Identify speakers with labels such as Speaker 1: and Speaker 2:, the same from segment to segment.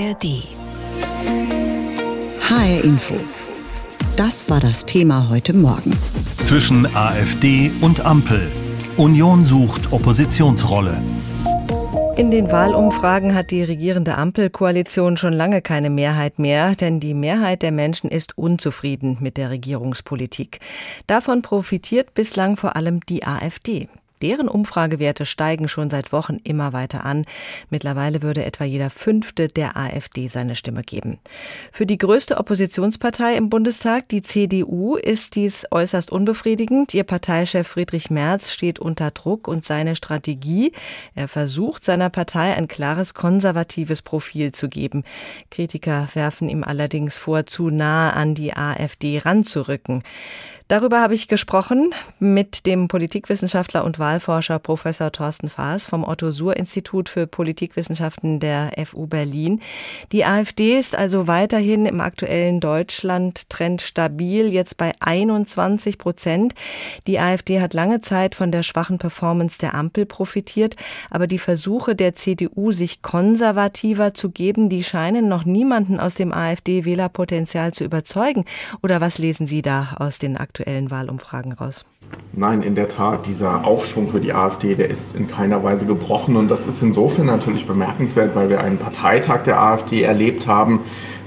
Speaker 1: ARD.
Speaker 2: HR Info. Das war das Thema heute Morgen.
Speaker 3: Zwischen AfD und Ampel. Union sucht Oppositionsrolle.
Speaker 4: In den Wahlumfragen hat die regierende Ampelkoalition schon lange keine Mehrheit mehr, denn die Mehrheit der Menschen ist unzufrieden mit der Regierungspolitik. Davon profitiert bislang vor allem die AfD. Deren Umfragewerte steigen schon seit Wochen immer weiter an. Mittlerweile würde etwa jeder Fünfte der AfD seine Stimme geben. Für die größte Oppositionspartei im Bundestag, die CDU, ist dies äußerst unbefriedigend. Ihr Parteichef Friedrich Merz steht unter Druck und seine Strategie, er versucht seiner Partei ein klares konservatives Profil zu geben. Kritiker werfen ihm allerdings vor, zu nah an die AfD ranzurücken. Darüber habe ich gesprochen mit dem Politikwissenschaftler und Wahlforscher Professor Thorsten Faas vom Otto-Suhr-Institut für Politikwissenschaften der FU Berlin. Die AfD ist also weiterhin im aktuellen Deutschland-Trend stabil, jetzt bei 21 Prozent. Die AfD hat lange Zeit von der schwachen Performance der Ampel profitiert, aber die Versuche der CDU, sich konservativer zu geben, die scheinen noch niemanden aus dem AfD-Wählerpotenzial zu überzeugen. Oder was lesen Sie da aus den aktuellen Wahlumfragen raus?
Speaker 5: Nein, in der Tat, dieser Aufschwung für die AfD, der ist in keiner Weise gebrochen. Und das ist insofern natürlich bemerkenswert, weil wir einen Parteitag der AfD erlebt haben,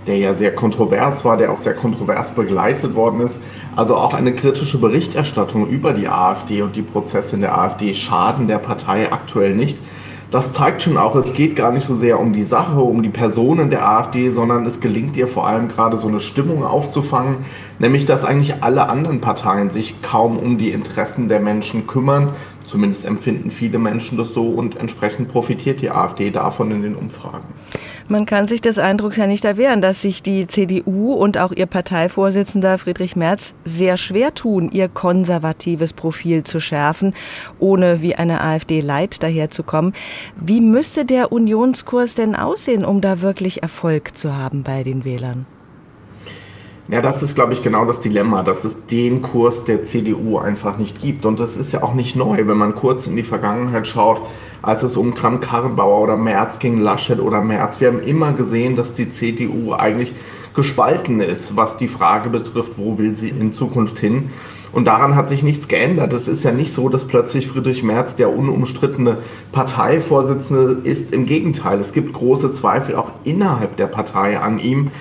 Speaker 5: der ja sehr kontrovers war, der auch sehr kontrovers begleitet worden ist. Also auch eine kritische Berichterstattung über die AfD und die Prozesse in der AfD schaden der Partei aktuell nicht das zeigt schon auch, es geht gar nicht so sehr um die Sache, um die Personen der AfD, sondern es gelingt ihr vor allem gerade so eine Stimmung aufzufangen, nämlich dass eigentlich alle anderen Parteien sich kaum um die Interessen der Menschen kümmern. Zumindest empfinden viele Menschen das so und entsprechend profitiert die AfD davon in den Umfragen.
Speaker 4: Man kann sich des Eindrucks ja nicht erwehren, dass sich die CDU und auch ihr Parteivorsitzender Friedrich Merz sehr schwer tun, ihr konservatives Profil zu schärfen, ohne wie eine AfD Leid daherzukommen. Wie müsste der Unionskurs denn aussehen, um da wirklich Erfolg zu haben bei den Wählern?
Speaker 5: Ja, das ist, glaube ich, genau das Dilemma, dass es den Kurs der CDU einfach nicht gibt. Und das ist ja auch nicht neu, wenn man kurz in die Vergangenheit schaut, als es um Kram-Karrenbauer oder Merz ging, Laschet oder Merz. Wir haben immer gesehen, dass die CDU eigentlich gespalten ist, was die Frage betrifft, wo will sie in Zukunft hin. Und daran hat sich nichts geändert. Es ist ja nicht so, dass plötzlich Friedrich Merz der unumstrittene Parteivorsitzende ist. Im Gegenteil, es gibt große Zweifel auch innerhalb der Partei an ihm.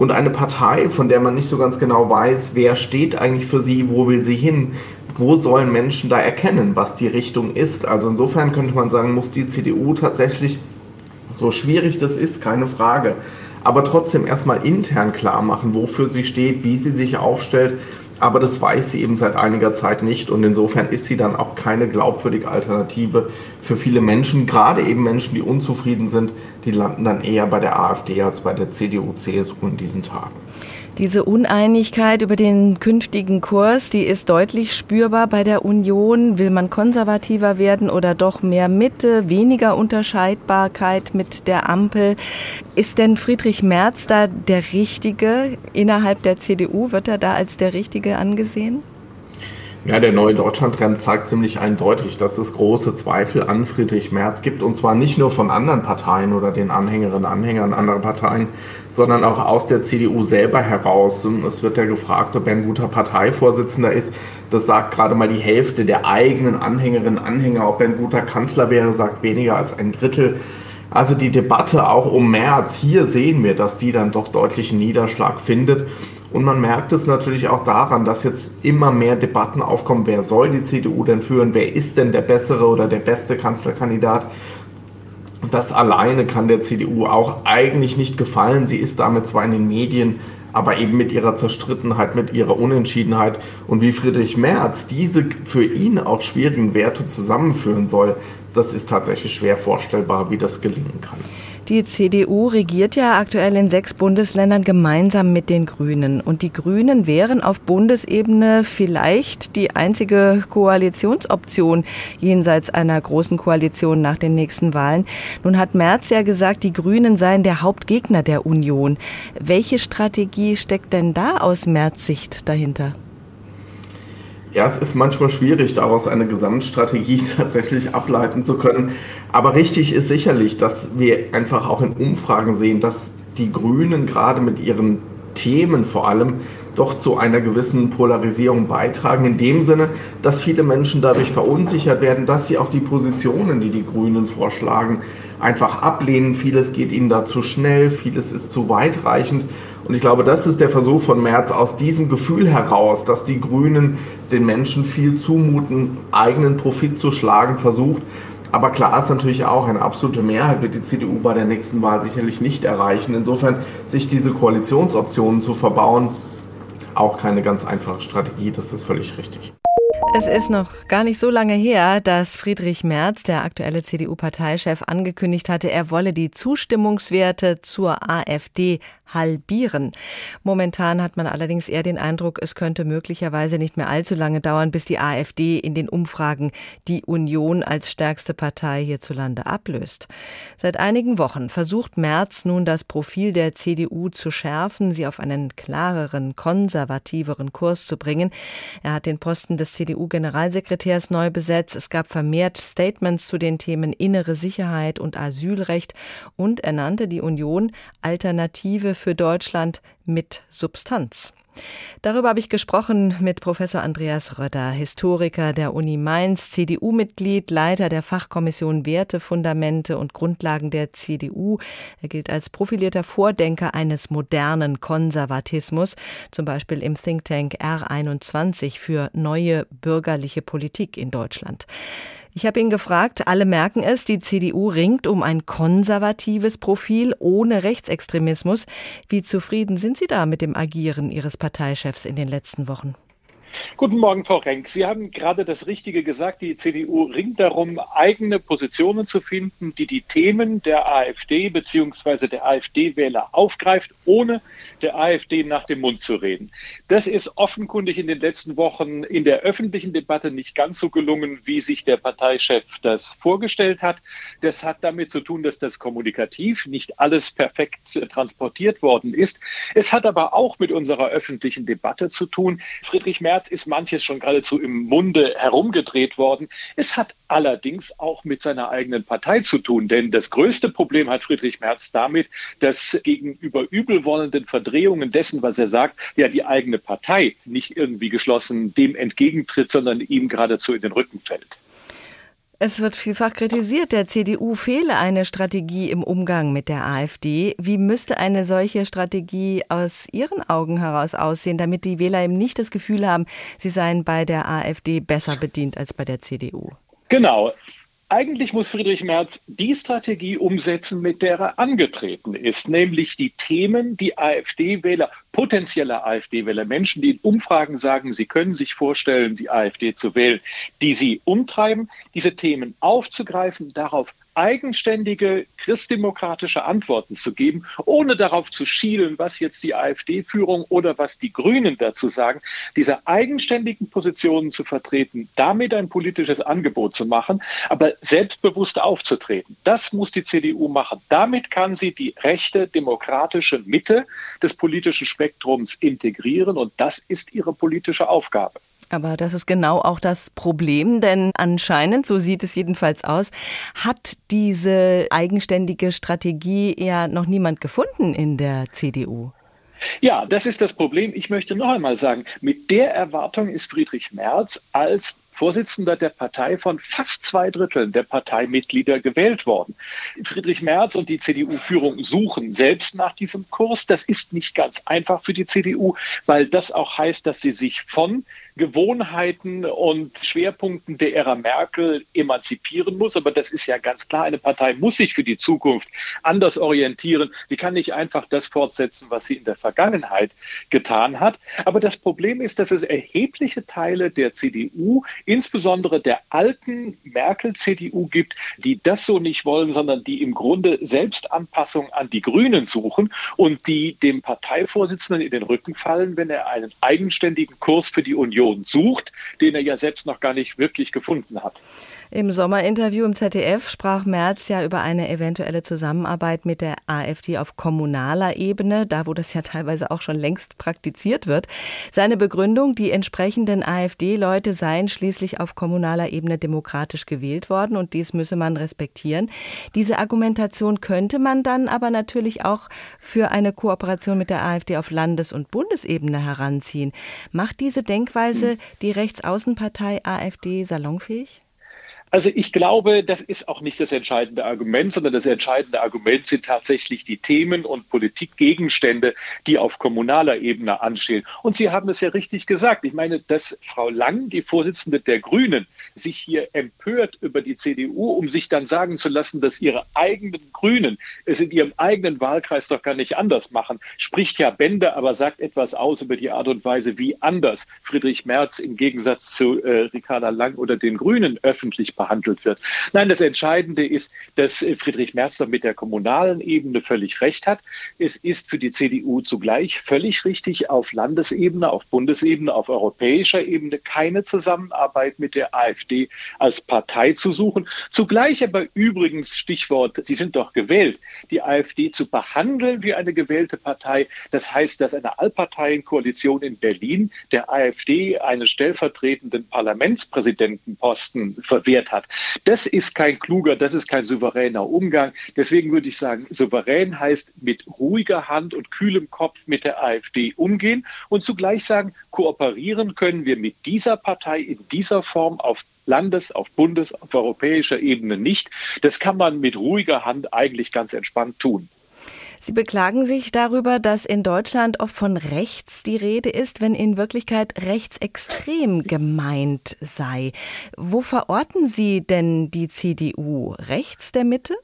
Speaker 5: Und eine Partei, von der man nicht so ganz genau weiß, wer steht eigentlich für sie, wo will sie hin, wo sollen Menschen da erkennen, was die Richtung ist. Also insofern könnte man sagen, muss die CDU tatsächlich, so schwierig das ist, keine Frage, aber trotzdem erstmal intern klar machen, wofür sie steht, wie sie sich aufstellt aber das weiß sie eben seit einiger Zeit nicht und insofern ist sie dann auch keine glaubwürdige Alternative für viele Menschen, gerade eben Menschen, die unzufrieden sind, die landen dann eher bei der AfD als bei der CDU, CSU in diesen Tagen.
Speaker 4: Diese Uneinigkeit über den künftigen Kurs, die ist deutlich spürbar bei der Union. Will man konservativer werden oder doch mehr Mitte, weniger Unterscheidbarkeit mit der Ampel? Ist denn Friedrich Merz da der Richtige innerhalb der CDU? Wird er da als der Richtige angesehen?
Speaker 5: Ja, der neue Deutschland-Trend zeigt ziemlich eindeutig, dass es große Zweifel an Friedrich Merz gibt. Und zwar nicht nur von anderen Parteien oder den Anhängerinnen und Anhängern anderer Parteien, sondern auch aus der CDU selber heraus. Es wird ja gefragt, ob er ein guter Parteivorsitzender ist. Das sagt gerade mal die Hälfte der eigenen Anhängerinnen und Anhänger. Ob er ein guter Kanzler wäre, sagt weniger als ein Drittel. Also die Debatte auch um März, hier sehen wir, dass die dann doch deutlichen Niederschlag findet. Und man merkt es natürlich auch daran, dass jetzt immer mehr Debatten aufkommen, wer soll die CDU denn führen, wer ist denn der bessere oder der beste Kanzlerkandidat. Das alleine kann der CDU auch eigentlich nicht gefallen. Sie ist damit zwar in den Medien, aber eben mit ihrer Zerstrittenheit, mit ihrer Unentschiedenheit und wie Friedrich Merz diese für ihn auch schwierigen Werte zusammenführen soll, das ist tatsächlich schwer vorstellbar, wie das gelingen kann.
Speaker 4: Die CDU regiert ja aktuell in sechs Bundesländern gemeinsam mit den Grünen. Und die Grünen wären auf Bundesebene vielleicht die einzige Koalitionsoption jenseits einer großen Koalition nach den nächsten Wahlen. Nun hat Merz ja gesagt, die Grünen seien der Hauptgegner der Union. Welche Strategie steckt denn da aus Merz Sicht dahinter?
Speaker 5: Ja, es ist manchmal schwierig, daraus eine Gesamtstrategie tatsächlich ableiten zu können. Aber richtig ist sicherlich, dass wir einfach auch in Umfragen sehen, dass die Grünen gerade mit ihren Themen vor allem doch zu einer gewissen Polarisierung beitragen, in dem Sinne, dass viele Menschen dadurch verunsichert werden, dass sie auch die Positionen, die die Grünen vorschlagen, einfach ablehnen. Vieles geht ihnen da zu schnell, vieles ist zu weitreichend. Und ich glaube, das ist der Versuch von Merz aus diesem Gefühl heraus, dass die Grünen den Menschen viel zumuten, eigenen Profit zu schlagen versucht. Aber klar ist natürlich auch, eine absolute Mehrheit wird die CDU bei der nächsten Wahl sicherlich nicht erreichen. Insofern sich diese Koalitionsoptionen zu verbauen, auch keine ganz einfache Strategie, das ist völlig richtig.
Speaker 4: Es ist noch gar nicht so lange her, dass Friedrich Merz, der aktuelle CDU-Parteichef, angekündigt hatte, er wolle die Zustimmungswerte zur AfD halbieren. Momentan hat man allerdings eher den Eindruck, es könnte möglicherweise nicht mehr allzu lange dauern, bis die AfD in den Umfragen die Union als stärkste Partei hierzulande ablöst. Seit einigen Wochen versucht Merz nun das Profil der CDU zu schärfen, sie auf einen klareren, konservativeren Kurs zu bringen. Er hat den Posten des CDU-Generalsekretärs neu besetzt. Es gab vermehrt Statements zu den Themen innere Sicherheit und Asylrecht und er nannte die Union Alternative für Deutschland mit Substanz. Darüber habe ich gesprochen mit Professor Andreas Rötter, Historiker der Uni Mainz, CDU-Mitglied, Leiter der Fachkommission Werte, Fundamente und Grundlagen der CDU. Er gilt als profilierter Vordenker eines modernen Konservatismus, zum Beispiel im Think Tank R21 für neue bürgerliche Politik in Deutschland. Ich habe ihn gefragt, alle merken es, die CDU ringt um ein konservatives Profil ohne Rechtsextremismus. Wie zufrieden sind Sie da mit dem Agieren Ihres Parteichefs in den letzten Wochen?
Speaker 1: Guten Morgen, Frau Renk. Sie haben gerade das Richtige gesagt. Die CDU ringt darum, eigene Positionen zu finden, die die Themen der AfD bzw. der AfD-Wähler aufgreift, ohne der AfD nach dem Mund zu reden. Das ist offenkundig in den letzten Wochen in der öffentlichen Debatte nicht ganz so gelungen, wie sich der Parteichef das vorgestellt hat. Das hat damit zu tun, dass das kommunikativ nicht alles perfekt transportiert worden ist. Es hat aber auch mit unserer öffentlichen Debatte zu tun. Friedrich Merz ist manches schon geradezu im Munde herumgedreht worden. Es hat allerdings auch mit seiner eigenen Partei zu tun, denn das größte Problem hat Friedrich Merz damit, dass gegenüber übelwollenden Verdrehungen dessen, was er sagt, ja die eigene Partei nicht irgendwie geschlossen dem entgegentritt, sondern ihm geradezu in den Rücken fällt.
Speaker 4: Es wird vielfach kritisiert, der CDU fehle eine Strategie im Umgang mit der AfD. Wie müsste eine solche Strategie aus Ihren Augen heraus aussehen, damit die Wähler eben nicht das Gefühl haben, sie seien bei der AfD besser bedient als bei der CDU?
Speaker 1: Genau. Eigentlich muss Friedrich Merz die Strategie umsetzen, mit der er angetreten ist, nämlich die Themen, die AfD-Wähler, potenzielle AfD-Wähler, Menschen, die in Umfragen sagen, sie können sich vorstellen, die AfD zu wählen, die sie umtreiben, diese Themen aufzugreifen, darauf eigenständige christdemokratische Antworten zu geben, ohne darauf zu schielen, was jetzt die AfD-Führung oder was die Grünen dazu sagen, diese eigenständigen Positionen zu vertreten, damit ein politisches Angebot zu machen, aber selbstbewusst aufzutreten. Das muss die CDU machen. Damit kann sie die rechte demokratische Mitte des politischen Spektrums integrieren und das ist ihre politische Aufgabe.
Speaker 4: Aber das ist genau auch das Problem, denn anscheinend, so sieht es jedenfalls aus, hat diese eigenständige Strategie ja noch niemand gefunden in der CDU.
Speaker 1: Ja, das ist das Problem. Ich möchte noch einmal sagen, mit der Erwartung ist Friedrich Merz als Vorsitzender der Partei von fast zwei Dritteln der Parteimitglieder gewählt worden. Friedrich Merz und die CDU-Führung suchen selbst nach diesem Kurs. Das ist nicht ganz einfach für die CDU, weil das auch heißt, dass sie sich von Gewohnheiten und Schwerpunkten der Ära Merkel emanzipieren muss. Aber das ist ja ganz klar, eine Partei muss sich für die Zukunft anders orientieren. Sie kann nicht einfach das fortsetzen, was sie in der Vergangenheit getan hat. Aber das Problem ist, dass es erhebliche Teile der CDU, insbesondere der alten Merkel-CDU gibt, die das so nicht wollen, sondern die im Grunde Selbstanpassung an die Grünen suchen und die dem Parteivorsitzenden in den Rücken fallen, wenn er einen eigenständigen Kurs für die Union Union sucht, den er ja selbst noch gar nicht wirklich gefunden hat.
Speaker 4: Im Sommerinterview im ZDF sprach Merz ja über eine eventuelle Zusammenarbeit mit der AfD auf kommunaler Ebene, da wo das ja teilweise auch schon längst praktiziert wird. Seine Begründung, die entsprechenden AfD-Leute seien schließlich auf kommunaler Ebene demokratisch gewählt worden und dies müsse man respektieren. Diese Argumentation könnte man dann aber natürlich auch für eine Kooperation mit der AfD auf Landes- und Bundesebene heranziehen. Macht diese Denkweise die Rechtsaußenpartei AfD salonfähig?
Speaker 1: Also ich glaube, das ist auch nicht das entscheidende Argument, sondern das entscheidende Argument sind tatsächlich die Themen und Politikgegenstände, die auf kommunaler Ebene anstehen. Und Sie haben es ja richtig gesagt. Ich meine, dass Frau Lang, die Vorsitzende der Grünen, sich hier empört über die CDU, um sich dann sagen zu lassen, dass ihre eigenen Grünen es in ihrem eigenen Wahlkreis doch gar nicht anders machen, spricht ja Bände, aber sagt etwas aus über die Art und Weise, wie anders Friedrich Merz im Gegensatz zu äh, Ricarda Lang oder den Grünen öffentlich behandelt wird. Nein, das Entscheidende ist, dass Friedrich Merz mit der kommunalen Ebene völlig recht hat. Es ist für die CDU zugleich völlig richtig, auf Landesebene, auf Bundesebene, auf europäischer Ebene keine Zusammenarbeit mit der AfD als Partei zu suchen. Zugleich aber übrigens, Stichwort, Sie sind doch gewählt, die AfD zu behandeln wie eine gewählte Partei. Das heißt, dass eine Allparteienkoalition in Berlin der AfD einen stellvertretenden Parlamentspräsidentenposten verwehrt hat. Das ist kein kluger, das ist kein souveräner Umgang. Deswegen würde ich sagen, souverän heißt mit ruhiger Hand und kühlem Kopf mit der AfD umgehen und zugleich sagen, kooperieren können wir mit dieser Partei in dieser Form auf Landes-, auf Bundes-, auf europäischer Ebene nicht. Das kann man mit ruhiger Hand eigentlich ganz entspannt tun.
Speaker 4: Sie beklagen sich darüber, dass in Deutschland oft von rechts die Rede ist, wenn in Wirklichkeit rechtsextrem gemeint sei. Wo verorten Sie denn die CDU? Rechts der Mitte?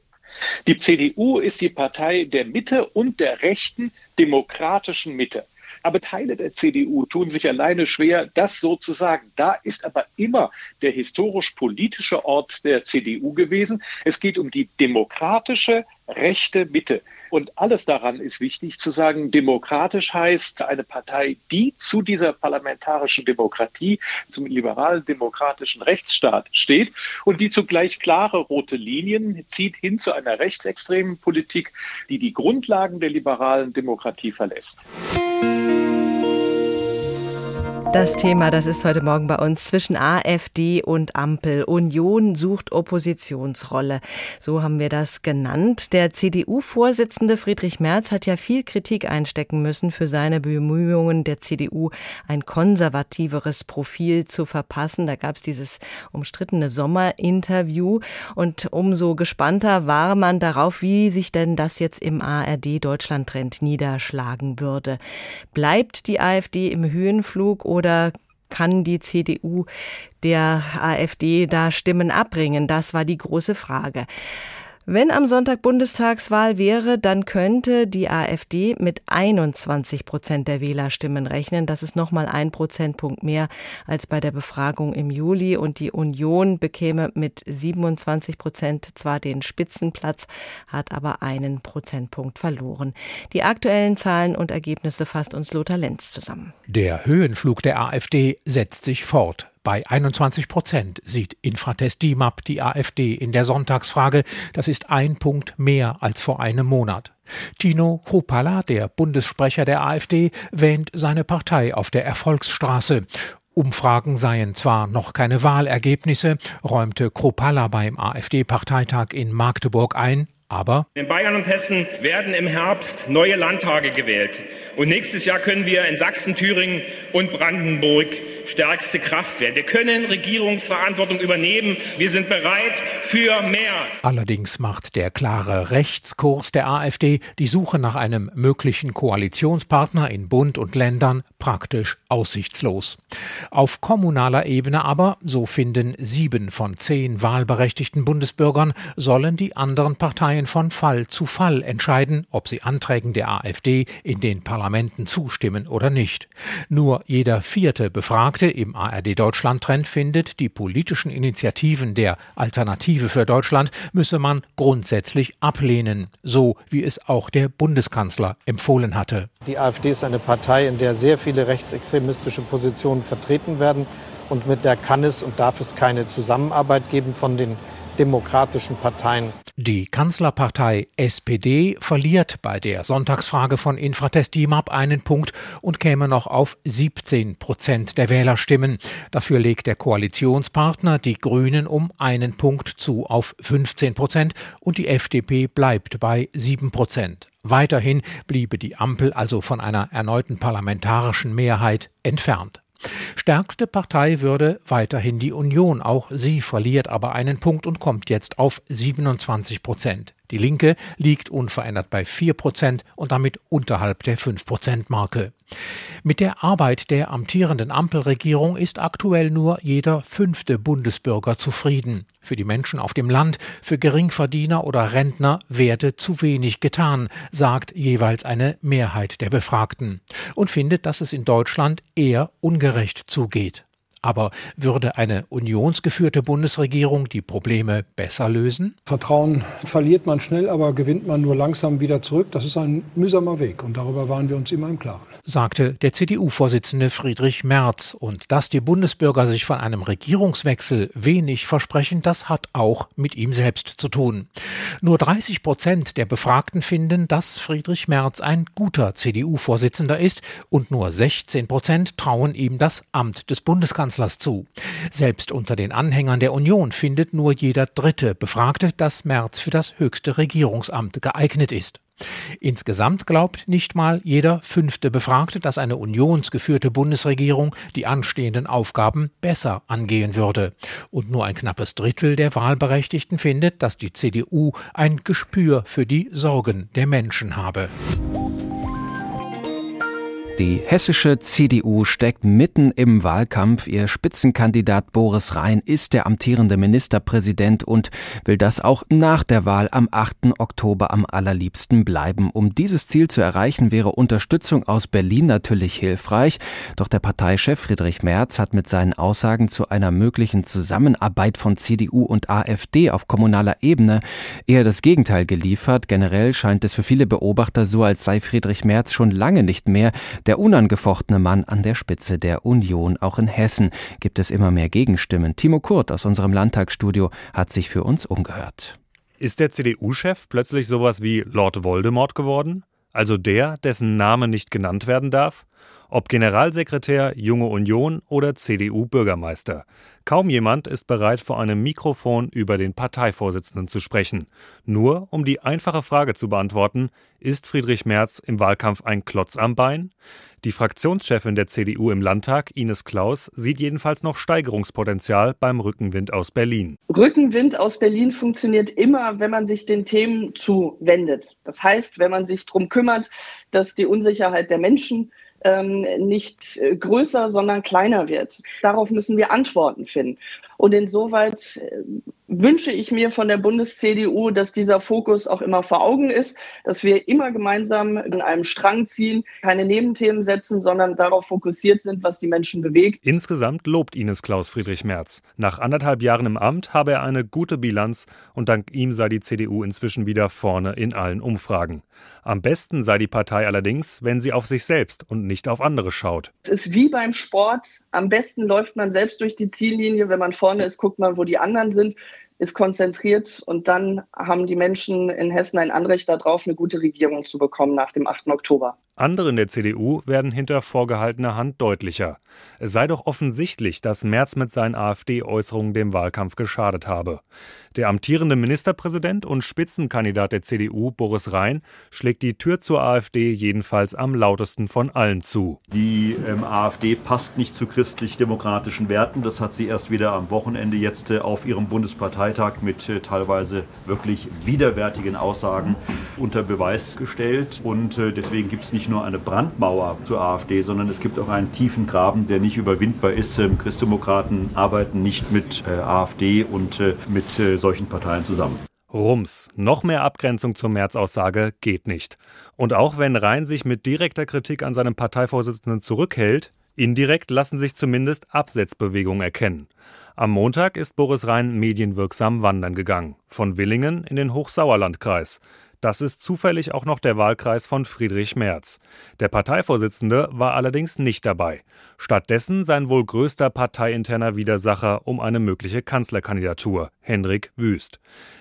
Speaker 1: Die CDU ist die Partei der Mitte und der rechten demokratischen Mitte. Aber Teile der CDU tun sich alleine schwer, das so zu sagen. Da ist aber immer der historisch-politische Ort der CDU gewesen. Es geht um die demokratische rechte Mitte. Und alles daran ist wichtig zu sagen, demokratisch heißt eine Partei, die zu dieser parlamentarischen Demokratie, zum liberalen demokratischen Rechtsstaat steht und die zugleich klare rote Linien zieht hin zu einer rechtsextremen Politik, die die Grundlagen der liberalen Demokratie verlässt.
Speaker 4: Das Thema, das ist heute Morgen bei uns zwischen AfD und Ampel. Union sucht Oppositionsrolle. So haben wir das genannt. Der CDU-Vorsitzende Friedrich Merz hat ja viel Kritik einstecken müssen für seine Bemühungen der CDU, ein konservativeres Profil zu verpassen. Da gab es dieses umstrittene Sommerinterview. Und umso gespannter war man darauf, wie sich denn das jetzt im ARD-Deutschland-Trend niederschlagen würde. Bleibt die AfD im Höhenflug oder kann die CDU der AfD da Stimmen abbringen? Das war die große Frage. Wenn am Sonntag Bundestagswahl wäre, dann könnte die AfD mit 21 Prozent der Wählerstimmen rechnen. Das ist nochmal ein Prozentpunkt mehr als bei der Befragung im Juli. Und die Union bekäme mit 27 Prozent zwar den Spitzenplatz, hat aber einen Prozentpunkt verloren. Die aktuellen Zahlen und Ergebnisse fasst uns Lothar Lenz zusammen.
Speaker 6: Der Höhenflug der AfD setzt sich fort. Bei 21 Prozent sieht Infratest DIMAP die AfD in der Sonntagsfrage. Das ist ein Punkt mehr als vor einem Monat. Tino Kropala, der Bundessprecher der AfD, wähnt seine Partei auf der Erfolgsstraße. Umfragen seien zwar noch keine Wahlergebnisse, räumte Kropala beim AfD-Parteitag in Magdeburg ein, aber
Speaker 7: in Bayern und Hessen werden im Herbst neue Landtage gewählt. Und nächstes Jahr können wir in Sachsen, Thüringen und Brandenburg stärkste Kraft werden. Wir können Regierungsverantwortung übernehmen. Wir sind bereit für mehr.
Speaker 6: Allerdings macht der klare Rechtskurs der AfD die Suche nach einem möglichen Koalitionspartner in Bund und Ländern praktisch aussichtslos. Auf kommunaler Ebene aber, so finden sieben von zehn wahlberechtigten Bundesbürgern, sollen die anderen Parteien von Fall zu Fall entscheiden, ob sie Anträgen der AfD in den Parlamenten zustimmen oder nicht. Nur jeder vierte Befragte im ARD Deutschland Trend findet, die politischen Initiativen der Alternative für Deutschland müsse man grundsätzlich ablehnen, so wie es auch der Bundeskanzler empfohlen hatte.
Speaker 8: Die AfD ist eine Partei, in der sehr viele rechtsextremistische Positionen vertreten werden. Und mit der kann es und darf es keine Zusammenarbeit geben von den demokratischen Parteien.
Speaker 6: Die Kanzlerpartei SPD verliert bei der Sonntagsfrage von Infratest DIMAP einen Punkt und käme noch auf 17 Prozent der Wählerstimmen. Dafür legt der Koalitionspartner die Grünen um einen Punkt zu auf 15 Prozent und die FDP bleibt bei 7 Prozent. Weiterhin bliebe die Ampel also von einer erneuten parlamentarischen Mehrheit entfernt. Stärkste Partei würde weiterhin die Union. Auch sie verliert aber einen Punkt und kommt jetzt auf 27 Prozent. Die Linke liegt unverändert bei 4 Prozent und damit unterhalb der 5 Prozent Marke. Mit der Arbeit der amtierenden Ampelregierung ist aktuell nur jeder fünfte Bundesbürger zufrieden. Für die Menschen auf dem Land, für Geringverdiener oder Rentner werde zu wenig getan, sagt jeweils eine Mehrheit der Befragten und findet, dass es in Deutschland eher ungerecht zugeht. Aber würde eine unionsgeführte Bundesregierung die Probleme besser lösen?
Speaker 9: Vertrauen verliert man schnell, aber gewinnt man nur langsam wieder zurück. Das ist ein mühsamer Weg und darüber waren wir uns immer im Klaren
Speaker 6: sagte der CDU-Vorsitzende Friedrich Merz. Und dass die Bundesbürger sich von einem Regierungswechsel wenig versprechen, das hat auch mit ihm selbst zu tun. Nur 30 Prozent der Befragten finden, dass Friedrich Merz ein guter CDU-Vorsitzender ist und nur 16 Prozent trauen ihm das Amt des Bundeskanzlers zu. Selbst unter den Anhängern der Union findet nur jeder dritte Befragte, dass Merz für das höchste Regierungsamt geeignet ist. Insgesamt glaubt nicht mal jeder fünfte Befragte, dass eine unionsgeführte Bundesregierung die anstehenden Aufgaben besser angehen würde. Und nur ein knappes Drittel der Wahlberechtigten findet, dass die CDU ein Gespür für die Sorgen der Menschen habe.
Speaker 10: Die hessische CDU steckt mitten im Wahlkampf. Ihr Spitzenkandidat Boris Rhein ist der amtierende Ministerpräsident und will das auch nach der Wahl am 8. Oktober am allerliebsten bleiben. Um dieses Ziel zu erreichen, wäre Unterstützung aus Berlin natürlich hilfreich. Doch der Parteichef Friedrich Merz hat mit seinen Aussagen zu einer möglichen Zusammenarbeit von CDU und AfD auf kommunaler Ebene eher das Gegenteil geliefert. Generell scheint es für viele Beobachter so, als sei Friedrich Merz schon lange nicht mehr der unangefochtene Mann an der Spitze der Union. Auch in Hessen gibt es immer mehr Gegenstimmen. Timo Kurt aus unserem Landtagsstudio hat sich für uns umgehört.
Speaker 11: Ist der CDU-Chef plötzlich sowas wie Lord Voldemort geworden? Also der, dessen Name nicht genannt werden darf? Ob Generalsekretär, Junge Union oder CDU-Bürgermeister. Kaum jemand ist bereit, vor einem Mikrofon über den Parteivorsitzenden zu sprechen. Nur um die einfache Frage zu beantworten, ist Friedrich Merz im Wahlkampf ein Klotz am Bein? Die Fraktionschefin der CDU im Landtag, Ines Klaus, sieht jedenfalls noch Steigerungspotenzial beim Rückenwind aus Berlin.
Speaker 12: Rückenwind aus Berlin funktioniert immer, wenn man sich den Themen zuwendet. Das heißt, wenn man sich darum kümmert, dass die Unsicherheit der Menschen ähm, nicht äh, größer, sondern kleiner wird. Darauf müssen wir Antworten finden. Und insoweit äh, wünsche ich mir von der Bundes-CDU, dass dieser Fokus auch immer vor Augen ist, dass wir immer gemeinsam in einem Strang ziehen, keine Nebenthemen setzen, sondern darauf fokussiert sind, was die Menschen bewegt.
Speaker 11: Insgesamt lobt Ines Klaus Friedrich Merz. Nach anderthalb Jahren im Amt habe er eine gute Bilanz und dank ihm sei die CDU inzwischen wieder vorne in allen Umfragen. Am besten sei die Partei allerdings, wenn sie auf sich selbst und nicht auf andere schaut.
Speaker 12: Es ist wie beim Sport. Am besten läuft man selbst durch die Ziellinie. Wenn man vorne ist, guckt man, wo die anderen sind ist konzentriert und dann haben die Menschen in Hessen ein Anrecht darauf, eine gute Regierung zu bekommen nach dem 8. Oktober.
Speaker 11: Andere in der CDU werden hinter vorgehaltener Hand deutlicher. Es sei doch offensichtlich, dass Merz mit seinen AfD-Äußerungen dem Wahlkampf geschadet habe. Der amtierende Ministerpräsident und Spitzenkandidat der CDU, Boris Rhein, schlägt die Tür zur AfD jedenfalls am lautesten von allen zu.
Speaker 13: Die ähm, AfD passt nicht zu christlich-demokratischen Werten. Das hat sie erst wieder am Wochenende jetzt äh, auf ihrem Bundesparteitag mit äh, teilweise wirklich widerwärtigen Aussagen unter Beweis gestellt. Und äh, deswegen gibt es nicht nur eine Brandmauer zur AfD, sondern es gibt auch einen tiefen Graben, der nicht überwindbar ist. Ähm, Christdemokraten arbeiten nicht mit äh, AfD und äh, mit äh, solchen Parteien zusammen.
Speaker 11: Rums. Noch mehr Abgrenzung zur März-Aussage geht nicht. Und auch wenn Rhein sich mit direkter Kritik an seinem Parteivorsitzenden zurückhält, indirekt lassen sich zumindest Absetzbewegungen erkennen. Am Montag ist Boris Rhein medienwirksam wandern gegangen. Von Willingen in den Hochsauerlandkreis. Das ist zufällig auch noch der Wahlkreis von Friedrich Merz. Der Parteivorsitzende war allerdings nicht dabei. Stattdessen sein wohl größter parteiinterner Widersacher um eine mögliche Kanzlerkandidatur, Henrik Wüst.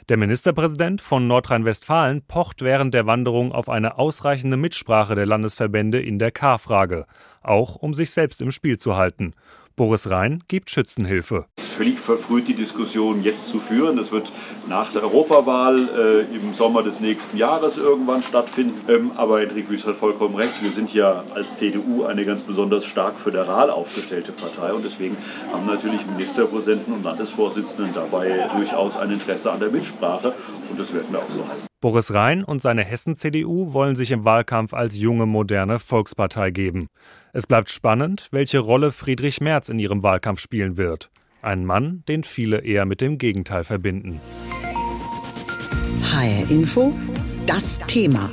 Speaker 11: Der Ministerpräsident von Nordrhein-Westfalen pocht während der Wanderung auf eine ausreichende Mitsprache der Landesverbände in der K-Frage, auch um sich selbst im Spiel zu halten. Boris Rhein gibt Schützenhilfe.
Speaker 13: Völlig verfrüht, die Diskussion jetzt zu führen. Das wird nach der Europawahl äh, im Sommer des nächsten Jahres irgendwann stattfinden. Ähm, aber Hendrik Wüst hat vollkommen recht. Wir sind ja als CDU eine ganz besonders stark föderal aufgestellte Partei und deswegen haben natürlich Ministerpräsidenten und Landesvorsitzenden dabei durchaus ein Interesse an der Mitsprache und das werden wir auch so halten.
Speaker 11: Boris Rhein und seine Hessen-CDU wollen sich im Wahlkampf als junge, moderne Volkspartei geben. Es bleibt spannend, welche Rolle Friedrich Merz in ihrem Wahlkampf spielen wird. Ein Mann, den viele eher mit dem Gegenteil verbinden.
Speaker 2: HR Info, das Thema.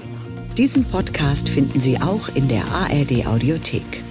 Speaker 2: Diesen Podcast finden Sie auch in der ARD Audiothek.